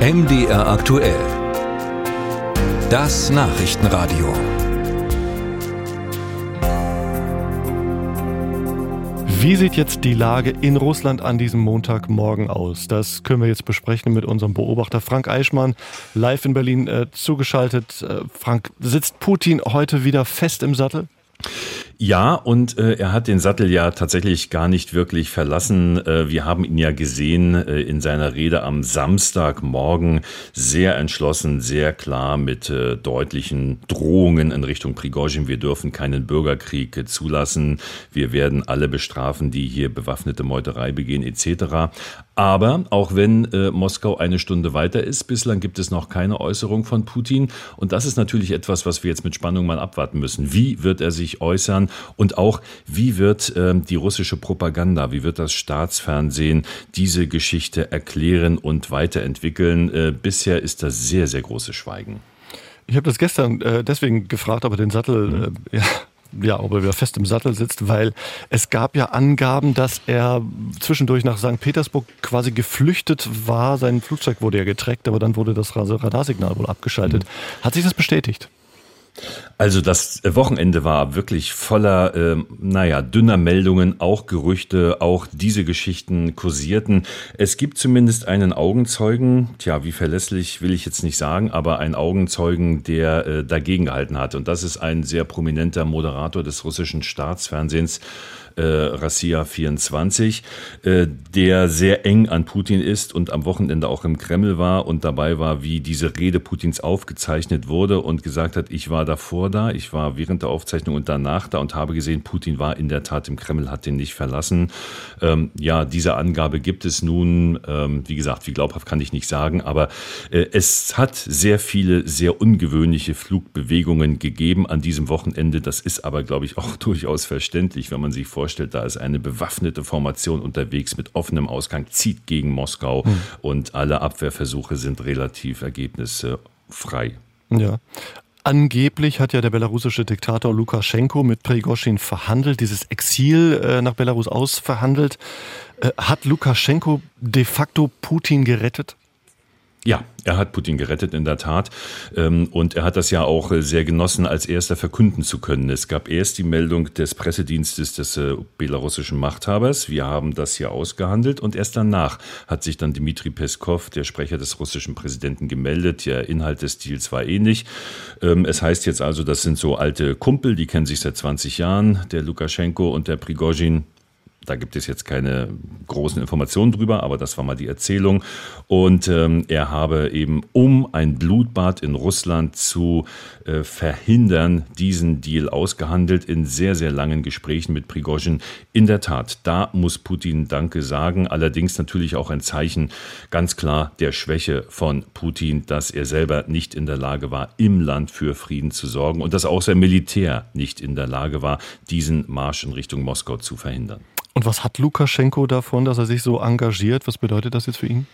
MDR aktuell. Das Nachrichtenradio. Wie sieht jetzt die Lage in Russland an diesem Montagmorgen aus? Das können wir jetzt besprechen mit unserem Beobachter Frank Eichmann, live in Berlin äh, zugeschaltet. Äh, Frank, sitzt Putin heute wieder fest im Sattel? Ja, und äh, er hat den Sattel ja tatsächlich gar nicht wirklich verlassen. Äh, wir haben ihn ja gesehen äh, in seiner Rede am Samstagmorgen sehr entschlossen, sehr klar mit äh, deutlichen Drohungen in Richtung Prigozhin. Wir dürfen keinen Bürgerkrieg zulassen. Wir werden alle bestrafen, die hier bewaffnete Meuterei begehen etc. Aber auch wenn äh, Moskau eine Stunde weiter ist, bislang gibt es noch keine Äußerung von Putin. Und das ist natürlich etwas, was wir jetzt mit Spannung mal abwarten müssen. Wie wird er sich äußern? Und auch, wie wird äh, die russische Propaganda, wie wird das Staatsfernsehen diese Geschichte erklären und weiterentwickeln? Äh, bisher ist das sehr, sehr großes Schweigen. Ich habe das gestern äh, deswegen gefragt, ob er den Sattel mhm. äh, ja, ja, ob er wieder fest im Sattel sitzt, weil es gab ja Angaben, dass er zwischendurch nach St. Petersburg quasi geflüchtet war. Sein Flugzeug wurde ja getrackt, aber dann wurde das Radarsignal wohl abgeschaltet. Mhm. Hat sich das bestätigt? Also das Wochenende war wirklich voller, äh, naja, dünner Meldungen, auch Gerüchte, auch diese Geschichten kursierten. Es gibt zumindest einen Augenzeugen, tja, wie verlässlich will ich jetzt nicht sagen, aber einen Augenzeugen, der äh, dagegen gehalten hat. Und das ist ein sehr prominenter Moderator des russischen Staatsfernsehens, äh, Rassia 24, äh, der sehr eng an Putin ist und am Wochenende auch im Kreml war und dabei war, wie diese Rede Putins aufgezeichnet wurde und gesagt hat, ich war davor da, ich war während der Aufzeichnung und danach da und habe gesehen, Putin war in der Tat im Kreml, hat den nicht verlassen. Ähm, ja, diese Angabe gibt es nun, ähm, wie gesagt, wie glaubhaft kann ich nicht sagen, aber äh, es hat sehr viele sehr ungewöhnliche Flugbewegungen gegeben an diesem Wochenende. Das ist aber, glaube ich, auch durchaus verständlich, wenn man sich vorstellt, vorstellt, da ist eine bewaffnete Formation unterwegs mit offenem Ausgang, zieht gegen Moskau mhm. und alle Abwehrversuche sind relativ ergebnisfrei. Ja. Angeblich hat ja der belarussische Diktator Lukaschenko mit Prigozhin verhandelt, dieses Exil äh, nach Belarus ausverhandelt. Äh, hat Lukaschenko de facto Putin gerettet? Ja, er hat Putin gerettet, in der Tat. Ähm, und er hat das ja auch äh, sehr genossen, als erster verkünden zu können. Es gab erst die Meldung des Pressedienstes des äh, belarussischen Machthabers. Wir haben das hier ausgehandelt. Und erst danach hat sich dann Dmitri Peskov, der Sprecher des russischen Präsidenten, gemeldet. Der Inhalt des Deals war ähnlich. Ähm, es heißt jetzt also, das sind so alte Kumpel, die kennen sich seit 20 Jahren, der Lukaschenko und der Prigozhin. Da gibt es jetzt keine großen Informationen drüber, aber das war mal die Erzählung. Und ähm, er habe eben, um ein Blutbad in Russland zu äh, verhindern, diesen Deal ausgehandelt in sehr, sehr langen Gesprächen mit Prigozhin. In der Tat, da muss Putin Danke sagen. Allerdings natürlich auch ein Zeichen ganz klar der Schwäche von Putin, dass er selber nicht in der Lage war, im Land für Frieden zu sorgen und dass auch sein Militär nicht in der Lage war, diesen Marsch in Richtung Moskau zu verhindern. Und was hat Lukaschenko davon, dass er sich so engagiert? Was bedeutet das jetzt für ihn?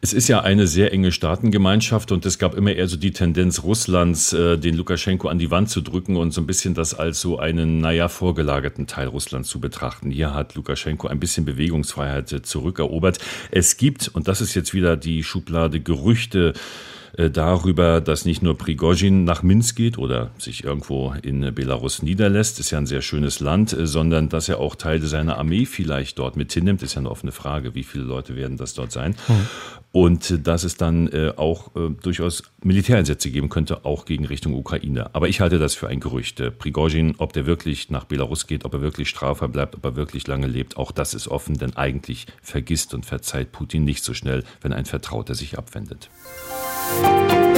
Es ist ja eine sehr enge Staatengemeinschaft und es gab immer eher so die Tendenz Russlands, äh, den Lukaschenko an die Wand zu drücken und so ein bisschen das als so einen, naja, vorgelagerten Teil Russlands zu betrachten. Hier hat Lukaschenko ein bisschen Bewegungsfreiheit äh, zurückerobert. Es gibt, und das ist jetzt wieder die Schublade Gerüchte, darüber, dass nicht nur Prigozhin nach Minsk geht oder sich irgendwo in Belarus niederlässt, ist ja ein sehr schönes Land, äh, sondern dass er auch Teile seiner Armee vielleicht dort mit hinnimmt, ist ja eine offene Frage, wie viele Leute werden das dort sein. Mhm. Und äh, dass es dann auch durchaus Militäreinsätze geben könnte, auch gegen Richtung Ukraine. Aber ich halte das für ein Gerücht. Prigozhin, ob der wirklich nach Belarus geht, ob er wirklich strafbar bleibt, ob er wirklich lange lebt, auch das ist offen, denn eigentlich vergisst und verzeiht Putin nicht so schnell, wenn ein Vertrauter sich abwendet. Bye.